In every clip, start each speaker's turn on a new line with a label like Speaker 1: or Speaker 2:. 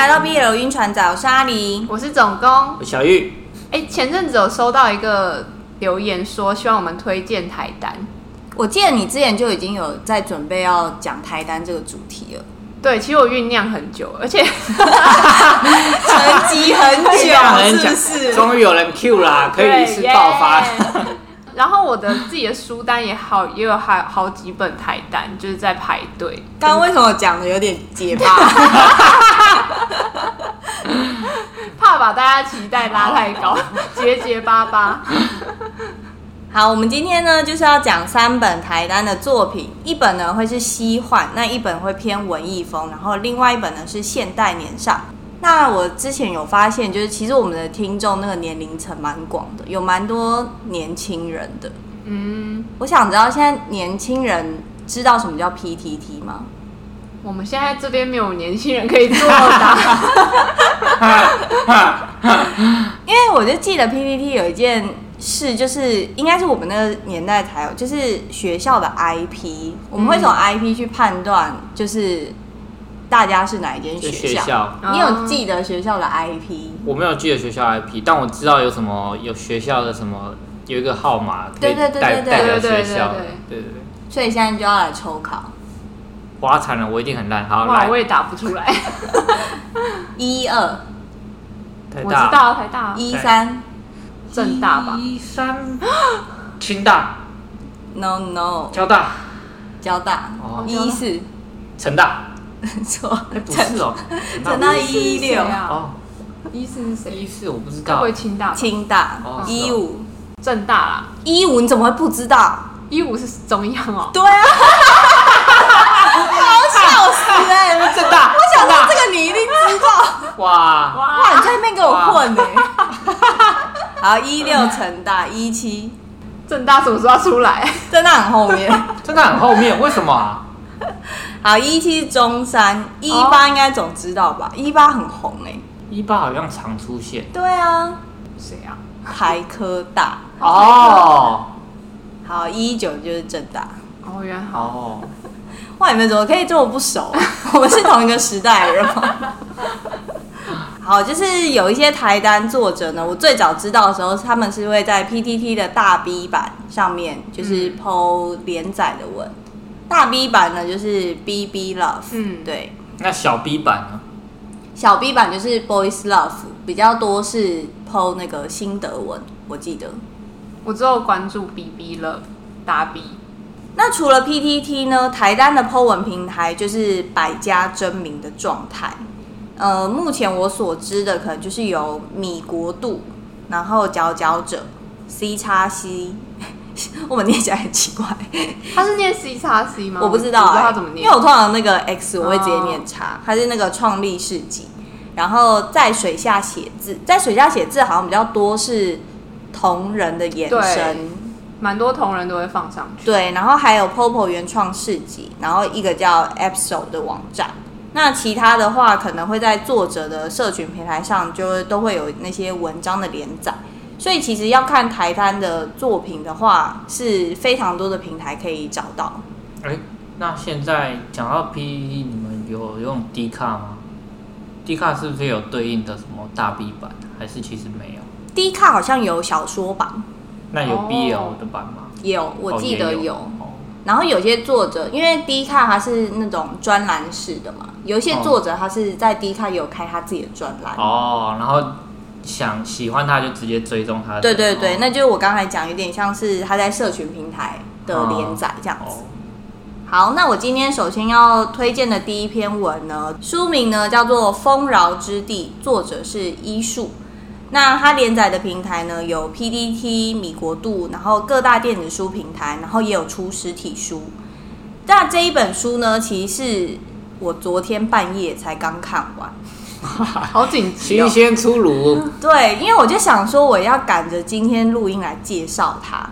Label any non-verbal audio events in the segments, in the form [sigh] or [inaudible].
Speaker 1: 来到 BL 晕船仔，我是阿梨，
Speaker 2: 我是总工，
Speaker 3: 我小玉。
Speaker 2: 哎，前阵子有收到一个留言，说希望我们推荐台单。
Speaker 1: 我记得你之前就已经有在准备要讲台单这个主题了。
Speaker 2: 对，其实我酝酿很久，而且 [laughs] [laughs]
Speaker 1: 沉寂很久，是不是？
Speaker 3: 终于有人 Q 啦，可以一次爆发。
Speaker 2: 然后我的自己的书单也好，也有好好几本台单，就是在排队。
Speaker 1: 刚刚为什么讲的有点结巴？
Speaker 2: 怕把大家期待拉太高，[laughs] 结结巴巴。
Speaker 1: 好，我们今天呢就是要讲三本台单的作品，一本呢会是西幻，那一本会偏文艺风，然后另外一本呢是现代年上。那我之前有发现，就是其实我们的听众那个年龄层蛮广的，有蛮多年轻人的。嗯，我想知道现在年轻人知道什么叫 PTT 吗？
Speaker 2: 我们现在这边没有年轻人可以作答，[laughs]
Speaker 1: 因为我就记得 PPT 有一件事，就是应该是我们那个年代才有，就是学校的 IP，我们会从 IP 去判断，就是。大家是哪一间学校？学校，你有记得学校的 IP？
Speaker 3: 我没有记得学校 IP，但我知道有什么有学校的什么有一个号码，
Speaker 1: 对对对对对
Speaker 3: 代表学校，对对对。
Speaker 1: 所以现在就要来抽考。
Speaker 3: 哇，惨了，我一定很烂。好，
Speaker 2: 哇，我也打不出来。[laughs]
Speaker 1: 一二，
Speaker 2: 我知道台大。
Speaker 1: 一三，
Speaker 2: 正大吧？
Speaker 3: 一三，[gasps] 清大。
Speaker 1: No No，
Speaker 3: 交大。
Speaker 1: 交大。哦。一四，
Speaker 3: 成大。[laughs]
Speaker 1: 错，
Speaker 3: 不是哦，[laughs]
Speaker 1: 成大一六
Speaker 3: 哦，
Speaker 2: 一四是谁？
Speaker 3: 一四我不知道。
Speaker 2: 会清大，
Speaker 1: 清大一五
Speaker 2: 正大啦，
Speaker 1: 一五你怎么会不知道？
Speaker 2: 一五是中央哦。
Speaker 1: 对啊，[laughs] 好笑死哎！
Speaker 3: 政大，
Speaker 1: 我想到这个你一定知道。
Speaker 3: 哇
Speaker 1: 哇，你在那边给我混呢？好，一六成大一七，
Speaker 2: 政大什么时候要出来？
Speaker 1: 正大很后面，
Speaker 3: 正大很后面，为什么啊？
Speaker 1: 好，一七中山，一八应该总知道吧？一八很红哎，
Speaker 3: 一八好像常出现。
Speaker 1: 对啊，
Speaker 2: 谁啊？
Speaker 1: 台科大。
Speaker 3: 哦。
Speaker 1: 好，一九就是正大。
Speaker 2: 哦，原来
Speaker 3: 哦。
Speaker 1: 哇，你们怎么可以这么不熟？[laughs] 我们是同一个时代人吗？好，就是有一些台单作者呢，我最早知道的时候，他们是会在 PTT 的大 B 版上面，就是 PO 连载的文。大 B 版呢，就是 B B Love，嗯，对。
Speaker 3: 那小 B 版呢？
Speaker 1: 小 B 版就是 Boys Love，比较多是 PO 那个新德文，我记得。
Speaker 2: 我只有关注 B B Love 大 B。
Speaker 1: 那除了 P T T 呢？台单的 PO 文平台就是百家争鸣的状态。呃，目前我所知的可能就是有米国度，然后佼佼者 C 叉 C。[laughs] 我们念起来很奇怪，
Speaker 2: 他是念 C 叉 C 吗？
Speaker 1: 我不知道、欸，
Speaker 2: 不知道他怎么念，
Speaker 1: 因为我通常那个 X 我会直接念叉，他、oh. 是那个创立市集，然后在水下写字，在水下写字好像比较多是同人的延伸，
Speaker 2: 蛮多同人都会放上去。
Speaker 1: 对，然后还有 Popo 原创市集，然后一个叫 Episode 的网站，那其他的话可能会在作者的社群平台上，就都会有那些文章的连载。所以其实要看台单的作品的话，是非常多的平台可以找到。
Speaker 3: 哎，那现在讲到 P，你们有用 D 卡吗？D 卡是不是有对应的什么大 B 版，还是其实没有
Speaker 1: ？D 卡好像有小说版，
Speaker 3: 那有 BL 的版吗？
Speaker 1: 有，我记得有。哦，有。然后有些作者，因为 D 卡它是那种专栏式的嘛，有一些作者他是在 D 卡有开他自己的专栏。
Speaker 3: 哦，然后。想喜欢他就直接追踪他。
Speaker 1: 对对对，那就是我刚才讲，有点像是他在社群平台的连载这样子。好，那我今天首先要推荐的第一篇文呢，书名呢叫做《丰饶之地》，作者是伊树。那他连载的平台呢有 PDT、米国度，然后各大电子书平台，然后也有出实体书。那这一本书呢，其实是我昨天半夜才刚看完。
Speaker 2: 好紧急、
Speaker 3: 哦！新鲜出炉。
Speaker 1: 对，因为我就想说，我要赶着今天录音来介绍它。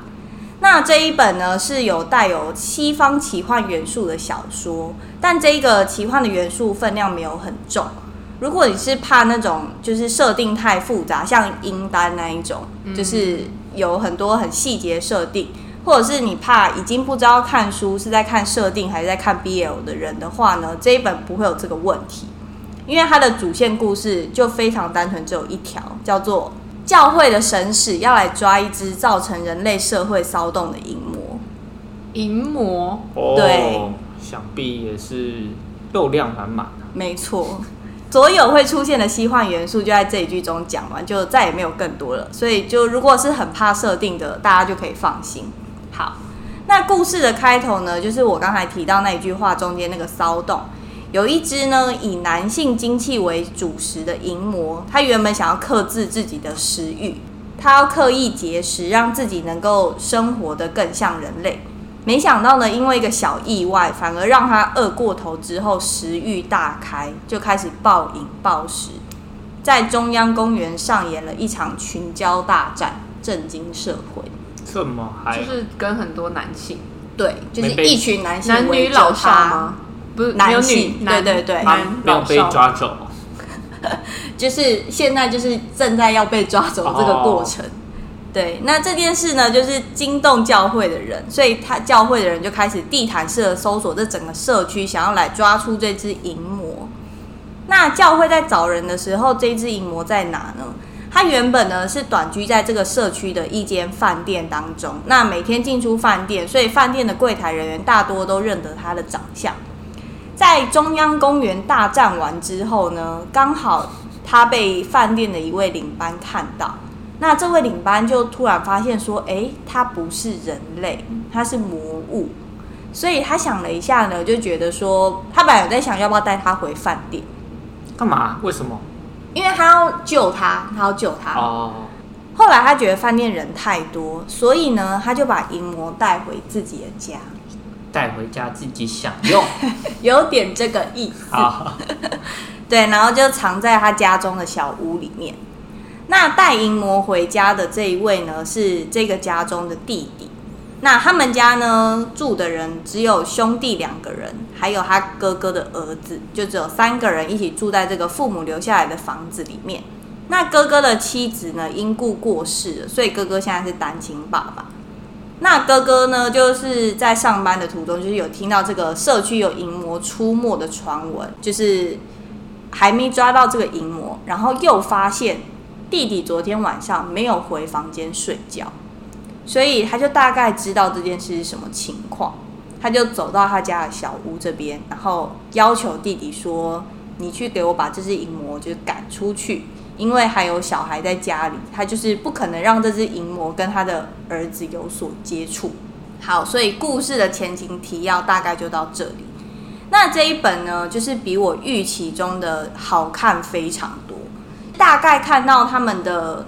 Speaker 1: 那这一本呢，是有带有西方奇幻元素的小说，但这个奇幻的元素分量没有很重。如果你是怕那种就是设定太复杂，像英丹那一种，就是有很多很细节设定，或者是你怕已经不知道看书是在看设定还是在看 BL 的人的话呢，这一本不会有这个问题。因为它的主线故事就非常单纯，只有一条，叫做教会的神使要来抓一只造成人类社会骚动的淫魔。
Speaker 2: 淫魔，
Speaker 1: 对
Speaker 4: 哦，想必也是肉量满满。
Speaker 1: 没错，所有会出现的西幻元素就在这一句中讲完，就再也没有更多了。所以，就如果是很怕设定的，大家就可以放心。好，那故事的开头呢，就是我刚才提到那一句话中间那个骚动，有一只呢以男性精气为主食的淫魔，他原本想要克制自己的食欲，他要刻意节食，让自己能够生活得更像人类。没想到呢，因为一个小意外，反而让他饿过头之后食欲大开，就开始暴饮暴食，在中央公园上演了一场群交大战，震惊社会。
Speaker 4: 这么还
Speaker 2: 就是跟很多男性，
Speaker 1: 对，就是一群男性
Speaker 2: 男女老少吗？不是，
Speaker 1: 男性
Speaker 2: 对对对男
Speaker 4: 没有被抓走，[laughs]
Speaker 1: 就是现在就是正在要被抓走这个过程。
Speaker 4: 哦
Speaker 1: 对，那这件事呢，就是惊动教会的人，所以他教会的人就开始地毯式的搜索这整个社区，想要来抓出这只淫魔。那教会在找人的时候，这只淫魔在哪呢？他原本呢是短居在这个社区的一间饭店当中，那每天进出饭店，所以饭店的柜台人员大多都认得他的长相。在中央公园大战完之后呢，刚好他被饭店的一位领班看到。那这位领班就突然发现说：“诶，他不是人类，他是魔物。”所以他想了一下呢，就觉得说，他本来有在想要不要带他回饭店，
Speaker 4: 干嘛？为什么？
Speaker 1: 因为他要救他，他要救他。
Speaker 4: 哦，
Speaker 1: 后来他觉得饭店人太多，所以呢，他就把淫魔带回自己的家，
Speaker 3: 带回家自己享用。[laughs]
Speaker 1: 有点这个意思。
Speaker 4: 好，[laughs]
Speaker 1: 对，然后就藏在他家中的小屋里面。那带淫魔回家的这一位呢，是这个家中的弟弟。那他们家呢，住的人只有兄弟两个人，还有他哥哥的儿子，就只有三个人一起住在这个父母留下来的房子里面。那哥哥的妻子呢，因故过世了，所以哥哥现在是单亲爸爸。那哥哥呢，就是在上班的途中，就是有听到这个社区有淫魔出没的传闻，就是还没抓到这个淫魔，然后又发现。弟弟昨天晚上没有回房间睡觉，所以他就大概知道这件事是什么情况。他就走到他家的小屋这边，然后要求弟弟说：“你去给我把这只淫魔就赶出去，因为还有小孩在家里，他就是不可能让这只淫魔跟他的儿子有所接触。”好，所以故事的前情提要大概就到这里。那这一本呢，就是比我预期中的好看非常多。大概看到他们的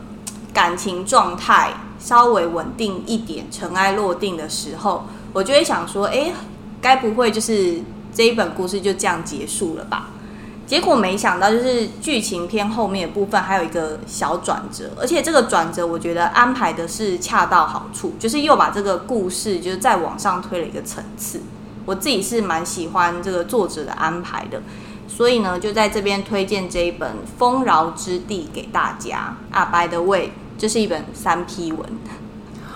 Speaker 1: 感情状态稍微稳定一点，尘埃落定的时候，我就会想说，哎，该不会就是这一本故事就这样结束了吧？结果没想到，就是剧情片后面的部分还有一个小转折，而且这个转折我觉得安排的是恰到好处，就是又把这个故事就是再往上推了一个层次。我自己是蛮喜欢这个作者的安排的。所以呢，就在这边推荐这一本《丰饶之地》给大家啊。By the way，这是一本三 P 文。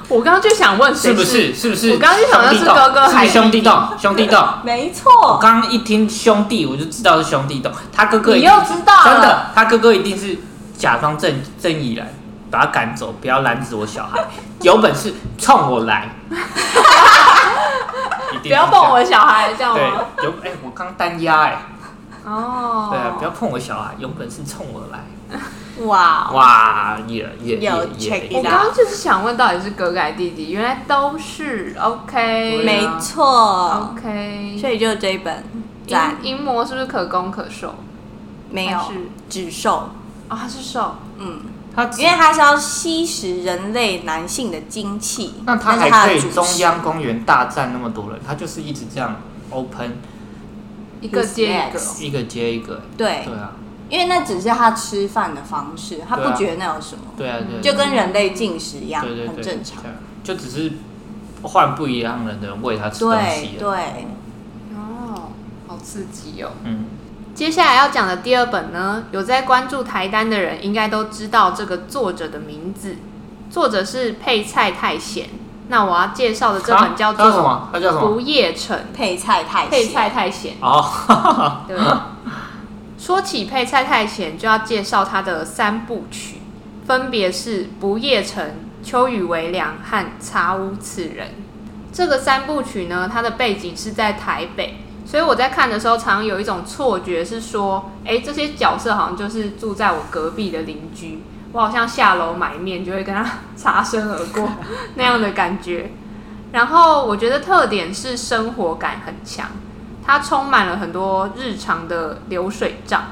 Speaker 2: 我刚刚就想问，
Speaker 3: 是不是？是不是？
Speaker 2: 我刚刚就想问是哥哥还是
Speaker 3: 兄弟洞？兄弟洞，
Speaker 1: 没错。
Speaker 3: 我刚刚一听兄弟，我就知道是兄弟洞。他哥哥，
Speaker 2: 你又知道？
Speaker 3: 真的，他哥哥一定是假装正正义来，把他赶走，不要拦止我小孩。[laughs] 有本事冲我来！[laughs]
Speaker 2: 不要碰我小孩，这样吗？
Speaker 3: 对，有哎、欸，我刚单压哎。
Speaker 2: 哦，
Speaker 3: 对啊，不要碰我小孩，有本事冲我来！
Speaker 1: 哇。
Speaker 3: 哇，也也也，
Speaker 2: 我刚刚就是想问，到底是哥哥还是弟弟？原来都是 OK，
Speaker 1: 没错
Speaker 2: ，OK，
Speaker 1: 所以就这一本。
Speaker 2: 银银魔是不是可攻可受？
Speaker 1: 没有，只受。
Speaker 2: 啊，他是受，
Speaker 1: 嗯，他因为他是要吸食人类男性的精气，
Speaker 3: 那他还可以中央公园大战那么多人，他就是一直这样 open。
Speaker 2: 一个接一个，
Speaker 3: 一个接一个。
Speaker 1: 对。
Speaker 3: 对啊，
Speaker 1: 因为那只是他吃饭的方式，他不觉得那有什么。
Speaker 3: 对啊，对，
Speaker 1: 就跟人类进食一样，
Speaker 3: 对对对，
Speaker 1: 很正常。
Speaker 3: 就只是换不一样人的人喂他吃东西。
Speaker 1: 对对。
Speaker 2: 哦，好刺激哦。
Speaker 3: 嗯。
Speaker 2: 接下来要讲的第二本呢，有在关注台单的人应该都知道这个作者的名字，作者是配菜太咸。那我要介绍的这本叫做什
Speaker 3: 么？它叫什么？
Speaker 2: 不夜城。
Speaker 1: 配菜太
Speaker 2: 配菜太咸。
Speaker 3: 哦，
Speaker 2: 对。[laughs] 说起配菜太贤，就要介绍他的三部曲，分别是《不夜城》、《秋雨微凉》和《茶屋此人》。这个三部曲呢，它的背景是在台北，所以我在看的时候，常常有一种错觉，是说，哎，这些角色好像就是住在我隔壁的邻居，我好像下楼买面就会跟他擦身而过 [laughs] 那样的感觉。然后我觉得特点是生活感很强，它充满了很多日常的流水账，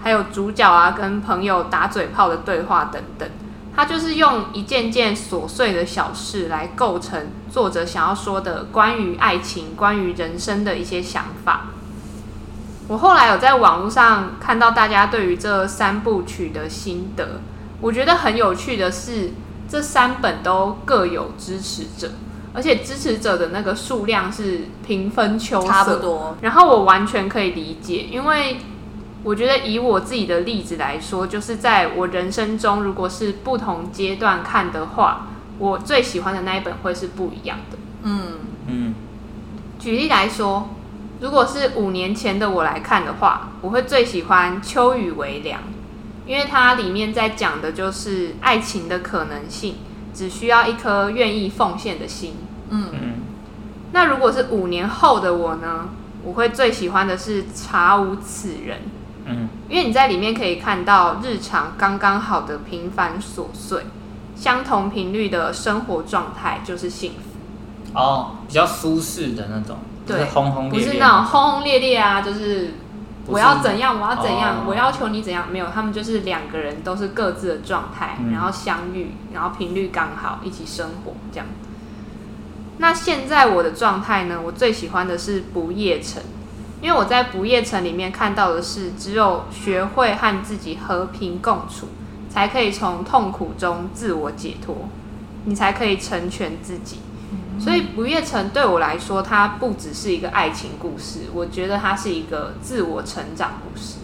Speaker 2: 还有主角啊跟朋友打嘴炮的对话等等。他就是用一件件琐碎的小事来构成作者想要说的关于爱情、关于人生的一些想法。我后来有在网络上看到大家对于这三部曲的心得，我觉得很有趣的是，这三本都各有支持者，而且支持者的那个数量是平分秋色，
Speaker 1: 差不多。
Speaker 2: 然后我完全可以理解，因为。我觉得以我自己的例子来说，就是在我人生中，如果是不同阶段看的话，我最喜欢的那一本会是不一样的。
Speaker 1: 嗯
Speaker 3: 嗯。
Speaker 2: 举例来说，如果是五年前的我来看的话，我会最喜欢《秋雨微凉》，因为它里面在讲的就是爱情的可能性，只需要一颗愿意奉献的心。
Speaker 1: 嗯嗯。
Speaker 2: 那如果是五年后的我呢？我会最喜欢的是《查无此人》。
Speaker 3: 嗯，
Speaker 2: 因为你在里面可以看到日常刚刚好的平凡琐碎，相同频率的生活状态就是幸福。
Speaker 3: 哦，比较舒适的那种，对，轰轰烈烈，
Speaker 2: 不是那种轰轰烈烈啊，就是我要怎样，我要怎样，
Speaker 3: 哦，
Speaker 2: 我要求你怎样，没有，他们就是两个人都是各自的状态，
Speaker 3: 嗯，
Speaker 2: 然后相遇，然后频率刚好，一起生活这样。那现在我的状态呢？我最喜欢的是不夜城。因为我在不夜城里面看到的是，只有学会和自己和平共处，才可以从痛苦中自我解脱，你才可以成全自己。所以不夜城对我来说，它不只是一个爱情故事，我觉得它是一个自我成长故事。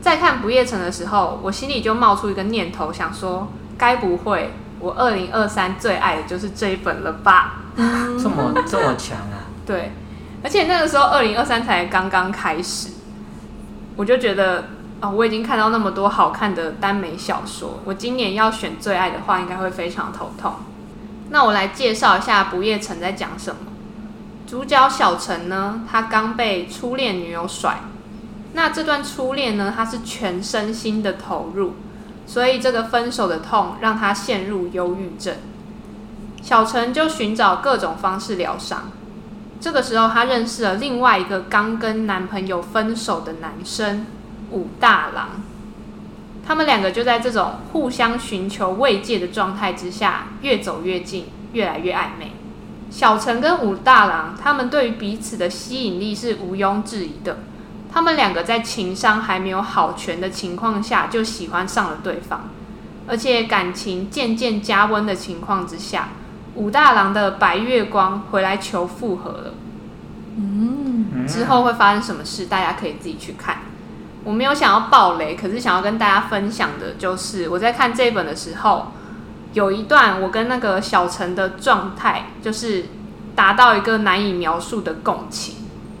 Speaker 2: 在看不夜城的时候，我心里就冒出一个念头，想说，该不会我二零二三最爱的就是这一本了吧？
Speaker 3: 这么这么强啊？[laughs]
Speaker 2: 对。而且那个时候，二零二三才刚刚开始，我就觉得啊、哦，我已经看到那么多好看的耽美小说，我今年要选最爱的话，应该会非常头痛。那我来介绍一下《不夜城》在讲什么。主角小陈呢，他刚被初恋女友甩，那这段初恋呢，他是全身心的投入，所以这个分手的痛让他陷入忧郁症。小陈就寻找各种方式疗伤。这个时候，他认识了另外一个刚跟男朋友分手的男生武大郎。他们两个就在这种互相寻求慰藉的状态之下，越走越近，越来越暧昧。小陈跟武大郎，他们对于彼此的吸引力是毋庸置疑的。他们两个在情商还没有好全的情况下，就喜欢上了对方，而且感情渐渐加温的情况之下。武大郎的白月光回来求复合了，
Speaker 1: 嗯，
Speaker 2: 之后会发生什么事，大家可以自己去看。我没有想要爆雷，可是想要跟大家分享的就是，我在看这一本的时候，有一段我跟那个小陈的状态，就是达到一个难以描述的共情，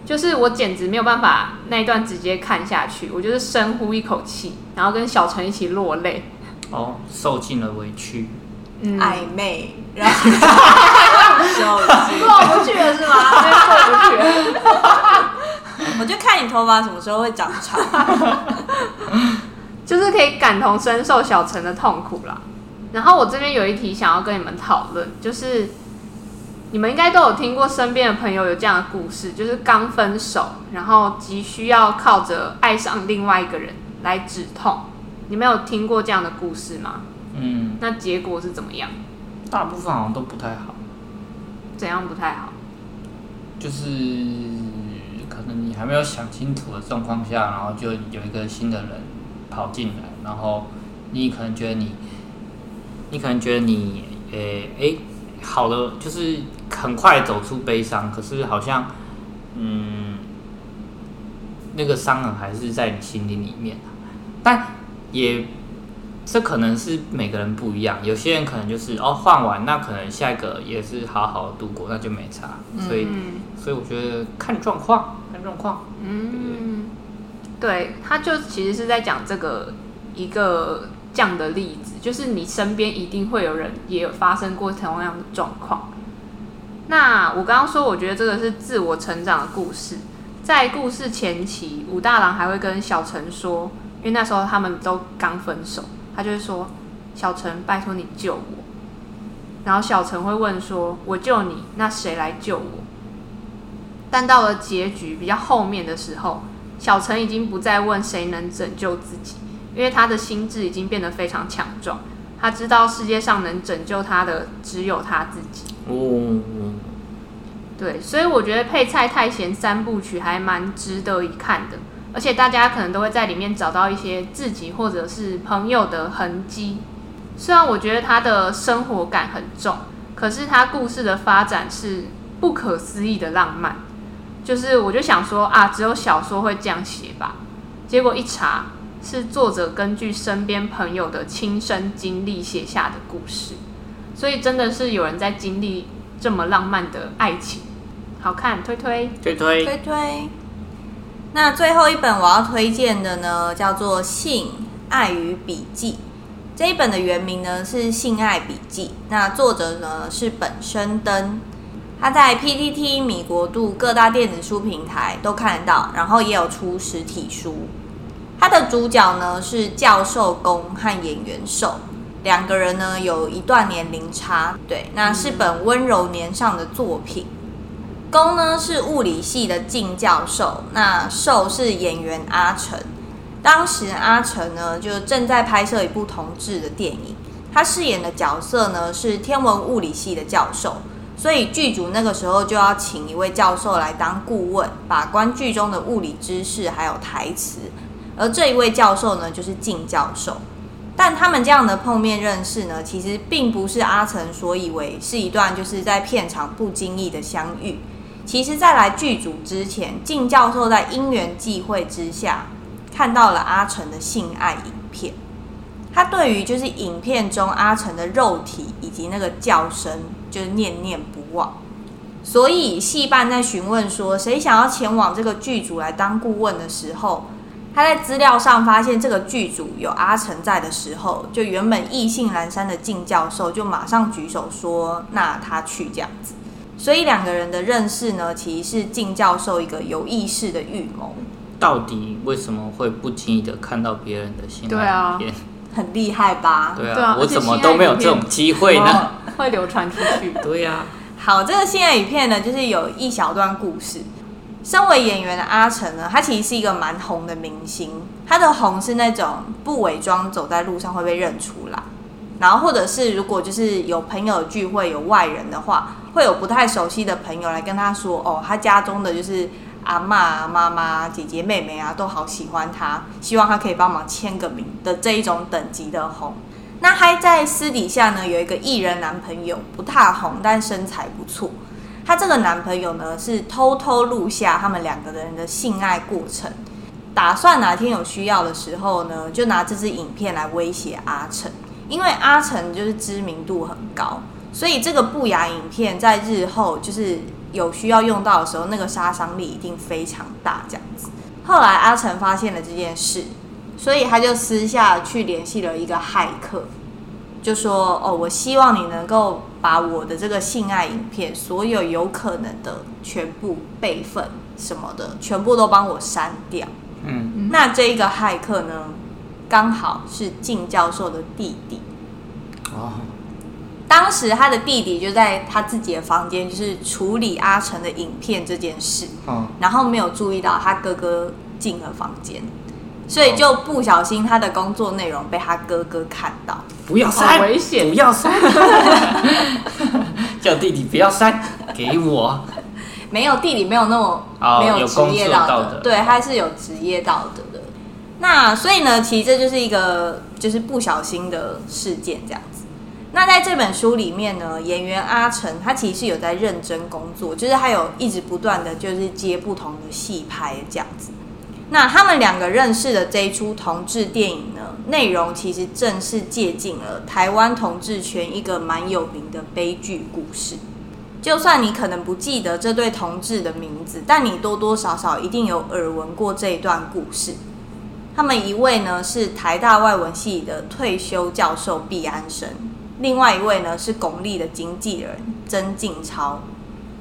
Speaker 2: 就是我简直没有办法那一段直接看下去，我就是深呼一口气，然后跟小陈一起落泪。
Speaker 3: 哦，受尽了委屈。
Speaker 2: 嗯、
Speaker 1: 暧昧，然后过 [laughs]
Speaker 2: 不去了是吗？[laughs] 过不去了。
Speaker 1: 我就看你头发什么时候会长长，[laughs]
Speaker 2: 就是可以感同身受小陈的痛苦啦。然后我这边有一题想要跟你们讨论，就是你们应该都有听过身边的朋友有这样的故事，就是刚分手，然后急需要靠着爱上另外一个人来止痛。你们有听过这样的故事吗？
Speaker 3: 嗯，
Speaker 2: 那结果是怎么样？
Speaker 3: 大部分好像都不太好。
Speaker 2: 怎样不太好？
Speaker 3: 就是可能你还没有想清楚的状况下，然后就有一个新的人跑进来，然后你可能觉得你，你可能觉得你，诶、欸、诶、欸，好了，就是很快走出悲伤，可是好像，嗯，那个伤痕还是在你心里里面，但也。这可能是每个人不一样，有些人可能就是哦换完，那可能下一个也是好好的度过，那就没差。所以，
Speaker 2: 嗯、
Speaker 3: 所以我觉得看状况，状况。
Speaker 2: 嗯，对，他就其实是在讲这个一个这样的例子，就是你身边一定会有人也有发生过同样的状况。那我刚刚说，我觉得这个是自我成长的故事。在故事前期，武大郎还会跟小陈说，因为那时候他们都刚分手，他就会说：“小陈，拜托你救我。”然后小陈会问说：“我救你，那谁来救我？”但到了结局比较后面的时候，小陈已经不再问谁能拯救自己，因为他的心智已经变得非常强壮。他知道世界上能拯救他的只有他自己。
Speaker 3: 哦，
Speaker 2: 对，所以我觉得《配菜太贤》三部曲还蛮值得一看的，而且大家可能都会在里面找到一些自己或者是朋友的痕迹。虽然我觉得他的生活感很重，可是他故事的发展是不可思议的浪漫。就是我就想说啊，只有小说会这样写吧？结果一查，是作者根据身边朋友的亲身经历写下的故事，所以真的是有人在经历这么浪漫的爱情，好看，推推
Speaker 3: 推推
Speaker 1: 推推。那最后一本我要推荐的呢，叫做《性爱与笔记》。这一本的原名呢是《性爱笔记》，那作者呢是本生登，他在 PTT、米国度各大电子书平台都看得到，然后也有出实体书。他的主角呢是教授公和演员受，两个人呢有一段年龄差，对，那是本温柔年上的作品。公呢是物理系的静教授，那受是演员阿成。当时阿成呢，就正在拍摄一部同志的电影，他饰演的角色呢是天文物理系的教授，所以剧组那个时候就要请一位教授来当顾问，把关剧中的物理知识还有台词。而这一位教授呢，就是静教授。但他们这样的碰面认识呢，其实并不是阿成所以为是一段就是在片场不经意的相遇。其实，在来剧组之前，静教授在因缘际会之下。看到了阿成的性爱影片，他对于就是影片中阿成的肉体以及那个叫声，就是念念不忘。所以戏班在询问说谁想要前往这个剧组来当顾问的时候，他在资料上发现这个剧组有阿成在的时候，就原本意兴阑珊的静教授就马上举手说：“那他去这样子。”所以两个人的认识呢，其实是静教授一个有意识的预谋。
Speaker 3: 到底为什么会不经意的看到别人的性爱影片？
Speaker 1: 很厉害吧？
Speaker 3: 对啊，我怎么都没有这种机会呢？
Speaker 2: 会流传出去。[laughs]
Speaker 3: 对呀、啊。
Speaker 1: 好，这个性爱影片呢，就是有一小段故事。身为演员的阿成呢，他其实是一个蛮红的明星。他的红是那种不伪装走在路上会被认出来，然后或者是如果就是有朋友聚会有外人的话，会有不太熟悉的朋友来跟他说：“哦，他家中的就是。”阿嬷啊、妈妈、姐姐、妹妹啊，都好喜欢他，希望他可以帮忙签个名的这一种等级的红。那还在私底下呢，有一个艺人男朋友，不太红，但身材不错。他这个男朋友呢，是偷偷录下他们两个人的性爱过程，打算哪天有需要的时候呢，就拿这支影片来威胁阿成。因为阿成就是知名度很高，所以这个不雅影片在日后就是。有需要用到的时候，那个杀伤力一定非常大。这样子，后来阿成发现了这件事，所以他就私下去联系了一个骇客，就说：“哦，我希望你能够把我的这个性爱影片，所有有可能的全部备份什么的，全部都帮我删掉。”嗯，那这一个骇客呢，刚好是静教授的弟弟。哦。当时他的弟弟就在他自己的房间，就是处理阿成的影片这件事，嗯，然后没有注意到他哥哥进了房间，所以就不小心他的工作内容被他哥哥看到，
Speaker 3: 不要删，
Speaker 2: 危险，
Speaker 3: 不要删，[laughs] 叫弟弟不要删，给我，
Speaker 1: 没有弟弟没有那么、
Speaker 3: 哦、
Speaker 1: 没有职业道德，道德。对，他是有职业道德的。那所以呢，其实这就是一个就是不小心的事件，这样子。那在这本书里面呢，演员阿成他其实有在认真工作，就是他有一直不断的就是接不同的戏拍这样子。那他们两个认识的这一出同志电影呢，内容其实正是借鉴了台湾同志圈一个蛮有名的悲剧故事。就算你可能不记得这对同志的名字，但你多多少少一定有耳闻过这一段故事。他们一位呢是台大外文系的退休教授毕安生，另外一位呢是巩俐的经纪人曾静超。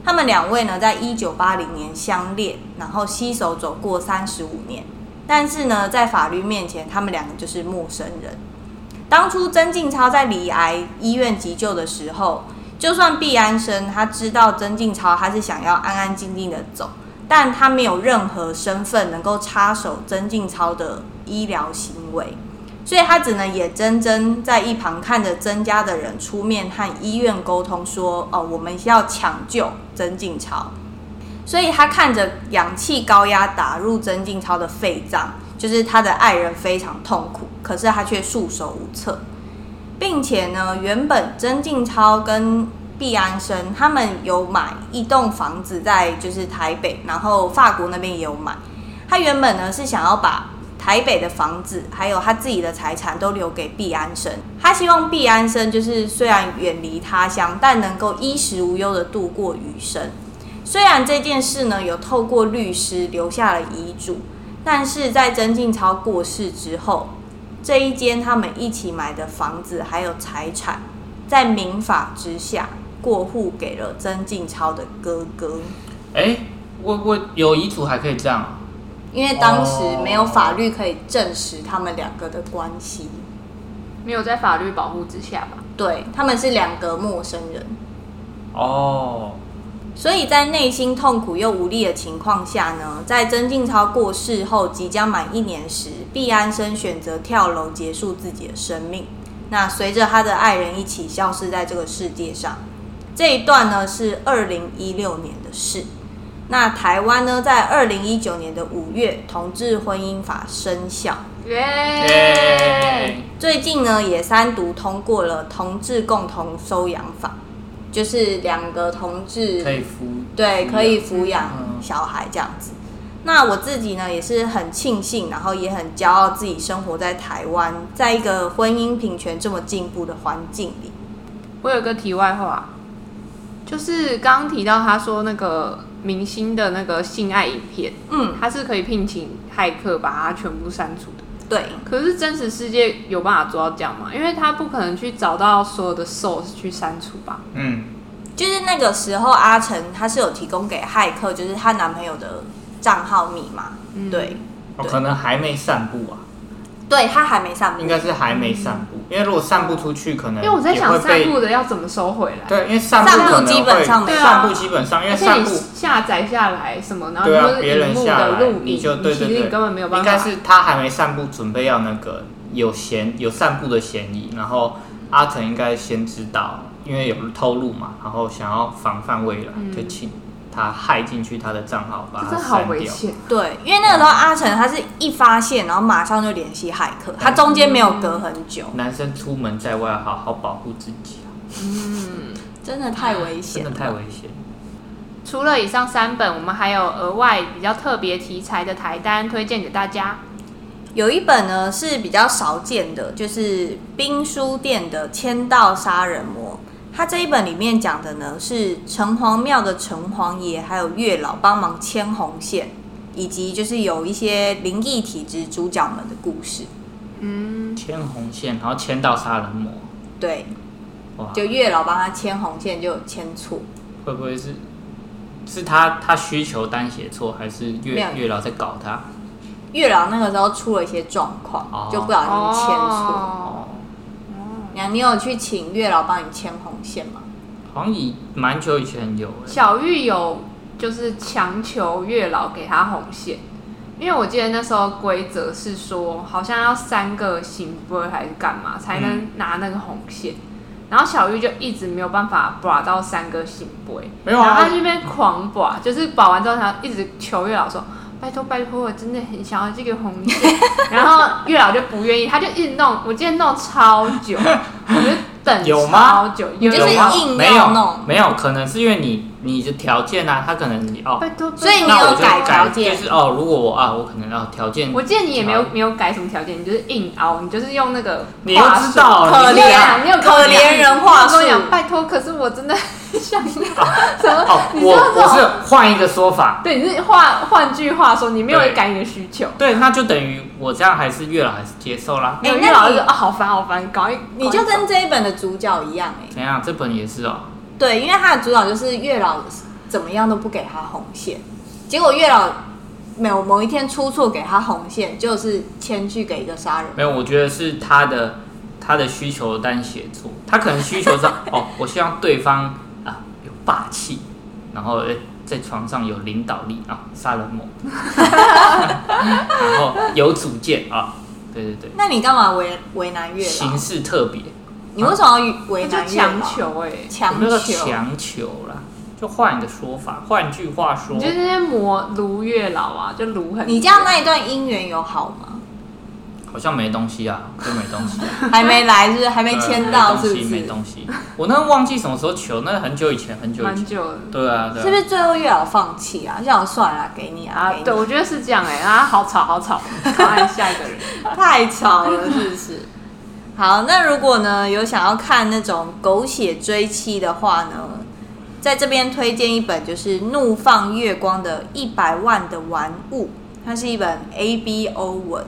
Speaker 1: 他们两位呢在一九八零年相恋，然后携手走过三十五年。但是呢，在法律面前，他们两个就是陌生人。当初曾静超在罹癌医院急救的时候，就算毕安生他知道曾静超他是想要安安静静的走，但他没有任何身份能够插手曾静超的医疗行为，所以他只能眼睁睁在一旁看着曾家的人出面和医院沟通说：“哦，我们要抢救曾静超。”所以他看着氧气高压打入曾静超的肺脏，就是他的爱人非常痛苦，可是他却束手无策，并且呢，原本曾静超跟毕安生他们有买一栋房子在就是台北，然后法国那边也有买。他原本呢是想要把台北的房子还有他自己的财产都留给毕安生，他希望毕安生就是虽然远离他乡，但能够衣食无忧的度过余生。虽然这件事呢有透过律师留下了遗嘱，但是在曾静超过世之后，这一间他们一起买的房子还有财产，在民法之下过户给了曾静超的哥哥。
Speaker 3: 哎，我我有遗嘱还可以这样？
Speaker 1: 因为当时没有法律可以证实他们两个的关系，
Speaker 2: 没有在法律保护之下吧？
Speaker 1: 对，他们是两个陌生人。
Speaker 3: 哦。
Speaker 1: 所以在内心痛苦又无力的情况下呢，在曾静超过世后即将满一年时，毕安生选择跳楼结束自己的生命。那随着他的爱人一起消失在这个世界上。这一段呢是二零一六年的事。那台湾呢，在二零一九年的五月，同志婚姻法生效。耶！最近呢，也三读通过了同志共同收养法。就是两个同志
Speaker 3: 可以抚
Speaker 1: 对，可以抚养小孩这样子。那我自己呢也是很庆幸，然后也很骄傲自己生活在台湾，在一个婚姻平权这么进步的环境里。
Speaker 2: 我有个题外话，就是刚刚提到他说那个明星的那个性爱影片，嗯，他是可以聘请骇客把它全部删除的。
Speaker 1: 对，
Speaker 2: 可是真实世界有办法做到这样吗？因为他不可能去找到所有的 source 去删除吧。
Speaker 3: 嗯，
Speaker 1: 就是那个时候，阿成他是有提供给骇客，就是她男朋友的账号密码。嗯、对，
Speaker 3: 哦，可能还没散布啊。
Speaker 1: 对，他还没散步，
Speaker 3: 应该是还没散布，因为如果散步出去，可能
Speaker 2: 因为我在想散步的要怎么收回来？
Speaker 3: 对，因为散步
Speaker 1: 基本上没
Speaker 3: 散步基本上，因为散步
Speaker 2: 下载下来什么，然后就是
Speaker 3: 别人下来，你就对对对，
Speaker 2: 你根本没有办法。
Speaker 3: 应该是他还没散步，准备要那个有嫌有散步的嫌疑，然后阿成应该先知道，因为有透露嘛，然后想要防范未来，就请。他害进去他的账号，把它删掉。
Speaker 1: 对，因为那个时候阿成他是一发现，然后马上就联系骇客，他中间没有隔很久。
Speaker 3: 男生出门在外，好好保护自己。
Speaker 1: 嗯，真的太危险，
Speaker 3: 真的太危险。
Speaker 2: 除了以上三本，我们还有额外比较特别题材的台单推荐给大家。
Speaker 1: 有一本呢是比较少见的，就是兵书店的《签到杀人魔》。他这一本里面讲的呢，是城隍庙的城隍爷还有月老帮忙牵红线，以及就是有一些灵异体质主角们的故事。
Speaker 3: 嗯，牵红线，然后牵到杀人魔。
Speaker 1: 对，哇，就月老帮他牵红线就牵错。
Speaker 3: 会不会是是他他需求单写错，还是月月老在搞他？
Speaker 1: 月老那个时候出了一些状况，哦、就不小心牵错。哦你有去请月老帮你牵红线吗？
Speaker 3: 好像以蛮久以前有。
Speaker 2: 小玉有，就是强求月老给他红线，因为我记得那时候规则是说，好像要三个行杯还是干嘛才能拿那个红线，嗯、然后小玉就一直没有办法把到三个星杯，
Speaker 3: 没有啊，
Speaker 2: 然后他这边狂把，就是把完之后他一直求月老说。拜托拜托，我真的很想要这个红线，然后月老就不愿意，他就一直弄，我今天弄超久，[laughs] 我就等超久，
Speaker 1: 有？就是硬要弄，
Speaker 3: 没有，没有，可能是因为你你的条件啊，他可能你哦，
Speaker 2: 拜托，
Speaker 1: 所以你有改条件，
Speaker 3: 就是哦，如果我啊，我可能要条件，
Speaker 2: 我记得你也没有没有改什么条件，你就是硬凹，你就是用那个，
Speaker 3: 你又知道，
Speaker 1: 可怜，你有可怜人话术，
Speaker 2: 拜托，可是我真的。想 [laughs] 什么？
Speaker 3: 哦，
Speaker 2: 你知
Speaker 3: 我我是换一个说法，
Speaker 2: 对，你是换换句话说，你没有
Speaker 3: 对
Speaker 2: 改你的需求。
Speaker 3: 对，那就等于我这样还是月老还是接受啦。
Speaker 2: 没有，
Speaker 1: 哎
Speaker 2: 月老就啊，好烦好烦，搞一
Speaker 1: 你就跟这一本的主角一样哎、
Speaker 3: 怎样？这本也是哦。
Speaker 1: 对，因为他的主角就是月老怎么样都不给他红线，结果月老没有某一天出错给他红线，就是牵去给一个杀人。
Speaker 3: 没有，我觉得是他的他的需求单写错，他可能需求上 [laughs] 哦，我希望对方霸气，然后在床上有领导力啊，杀人魔，[laughs] 然后有主见啊，对对对，
Speaker 1: 那你干嘛为为难月老
Speaker 3: 形？式特别，
Speaker 1: 你为什么要
Speaker 2: 为
Speaker 1: 难月老？
Speaker 2: 强求哎、
Speaker 3: 强
Speaker 1: 求。
Speaker 3: 强求啦？就换一个说法，换句话说
Speaker 2: 你，就那些魔卢月老啊，就卢很。
Speaker 1: 你这样那一段姻缘有好吗？
Speaker 3: 好像没东西啊，就没东西、啊。[laughs]
Speaker 1: 还没来是不是？还没签到是
Speaker 3: 没
Speaker 1: 是？
Speaker 3: 东西，没东西。我那忘记什么时候求，那很久以前，很久以前。
Speaker 2: 蛮久了
Speaker 3: 对啊，对啊。
Speaker 1: 是不是最后月老放弃啊？这样算了，给你啊，给，你
Speaker 2: 啊对，我觉得是这样哎、啊，好吵好吵，赶快下一个人。[laughs]
Speaker 1: 太吵了，是不是？好，那如果呢有想要看那种狗血追妻的话呢，在这边推荐一本就是《怒放月光的一百万的玩物》，它是一本 A B O 文，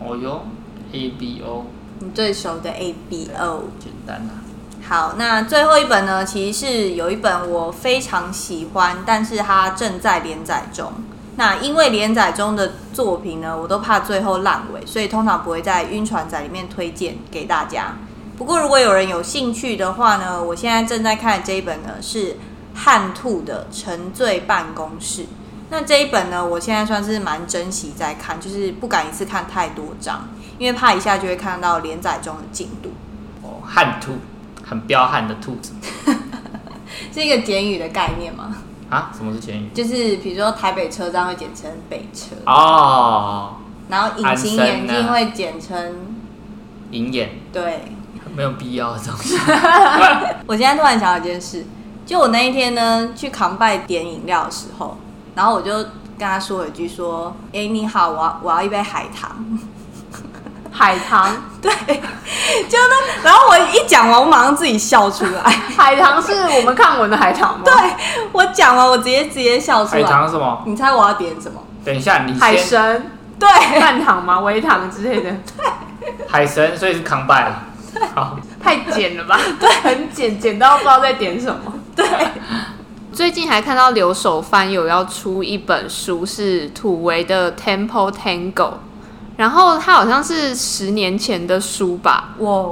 Speaker 3: 哦哟，A B O，
Speaker 1: 你最熟的 A B O。
Speaker 3: 简单啊。
Speaker 1: 好，那最后一本呢，其实是有一本我非常喜欢，但是它正在连载中。那因为连载中的作品呢，我都怕最后烂尾，所以通常不会在晕船仔里面推荐给大家。不过如果有人有兴趣的话呢，我现在正在看的这一本呢是汉兔的《沉醉办公室》。那这一本呢，我现在算是蛮珍惜在看，就是不敢一次看太多章，因为怕一下就会看到连载中的进度。
Speaker 3: 哦，汉兔，很彪悍的兔子 [laughs]
Speaker 1: 是一个简语的概念吗？
Speaker 3: 啊？什么是简语？
Speaker 1: 就是比如说台北车站会简称北车，
Speaker 3: 哦，
Speaker 1: 然后隐形眼镜会简称
Speaker 3: 银眼，
Speaker 1: 对。
Speaker 3: 没有必要的东西。[laughs]
Speaker 1: 我现在突然想到一件事，就我那一天呢去扛拜点饮料的时候，然后我就跟他说了一句说：“哎、欸，你好，我要我要一杯海棠。[laughs] ”
Speaker 2: 海棠，[laughs]
Speaker 1: 对，就那，然后我一讲完，我马上自己笑出来。
Speaker 2: 海棠是我们看文的海棠吗？
Speaker 1: 对，我讲完，我直接直接笑出来。
Speaker 3: 海棠是什么？
Speaker 1: 你猜我要点什么？
Speaker 3: 等一下，你
Speaker 2: 海神，
Speaker 1: 对，[laughs]
Speaker 2: 半糖吗？微糖之类的。
Speaker 3: 海神，所以是康拜。好，
Speaker 2: 太简了吧？对，很简，简到不知道在点什么。
Speaker 1: 对。
Speaker 2: 最近还看到留守番有要出一本书，是土维的《Temple Tango》，然后它好像是十年前的书吧？
Speaker 1: 哇、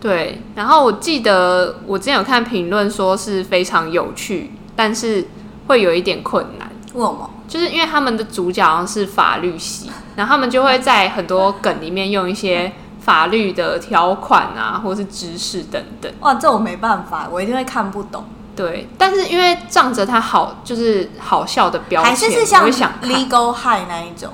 Speaker 2: 对。然后我记得我之前有看评论说是非常有趣，但是会有一点困难。
Speaker 1: 为什么？
Speaker 2: 就是因为他们的主角好像是法律系，然后他们就会在很多梗里面用一些法律的条款啊，或是知识等等。
Speaker 1: 哇，这我没办法，我一定会看不懂。
Speaker 2: 对，但是因为仗着他好，就是好笑的标签，
Speaker 1: 还是是像
Speaker 2: 我会想
Speaker 1: Legal High 那一种，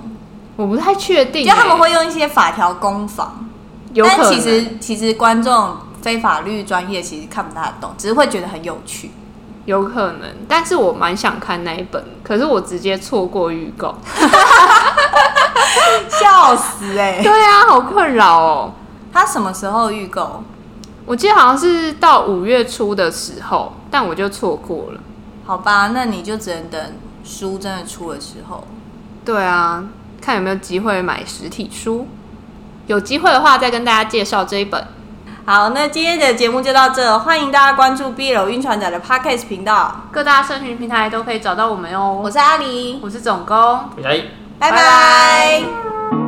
Speaker 2: 我不太确定、欸，
Speaker 1: 就他们会用一些法条攻防，
Speaker 2: 有可能
Speaker 1: 但其实其实观众非法律专业其实看不大懂，只是会觉得很有趣，
Speaker 2: 有可能。但是我蛮想看那一本，可是我直接错过预告，[laughs]
Speaker 1: 笑死哎、欸！
Speaker 2: 对啊，好困扰哦。
Speaker 1: 他什么时候预购？
Speaker 2: 我记得好像是到五月初的时候，但我就错过了。
Speaker 1: 好吧，那你就只能等书真的出的时候。
Speaker 2: 对啊，看有没有机会买实体书。有机会的话，再跟大家介绍这一本。
Speaker 1: 好，那今天的节目就到这，欢迎大家关注 B 楼晕船仔的 Podcast 频道，
Speaker 2: 各大社群平台都可以找到我们哦。
Speaker 1: 我是阿狸，
Speaker 2: 我是总工，
Speaker 3: 拜，
Speaker 1: 拜拜。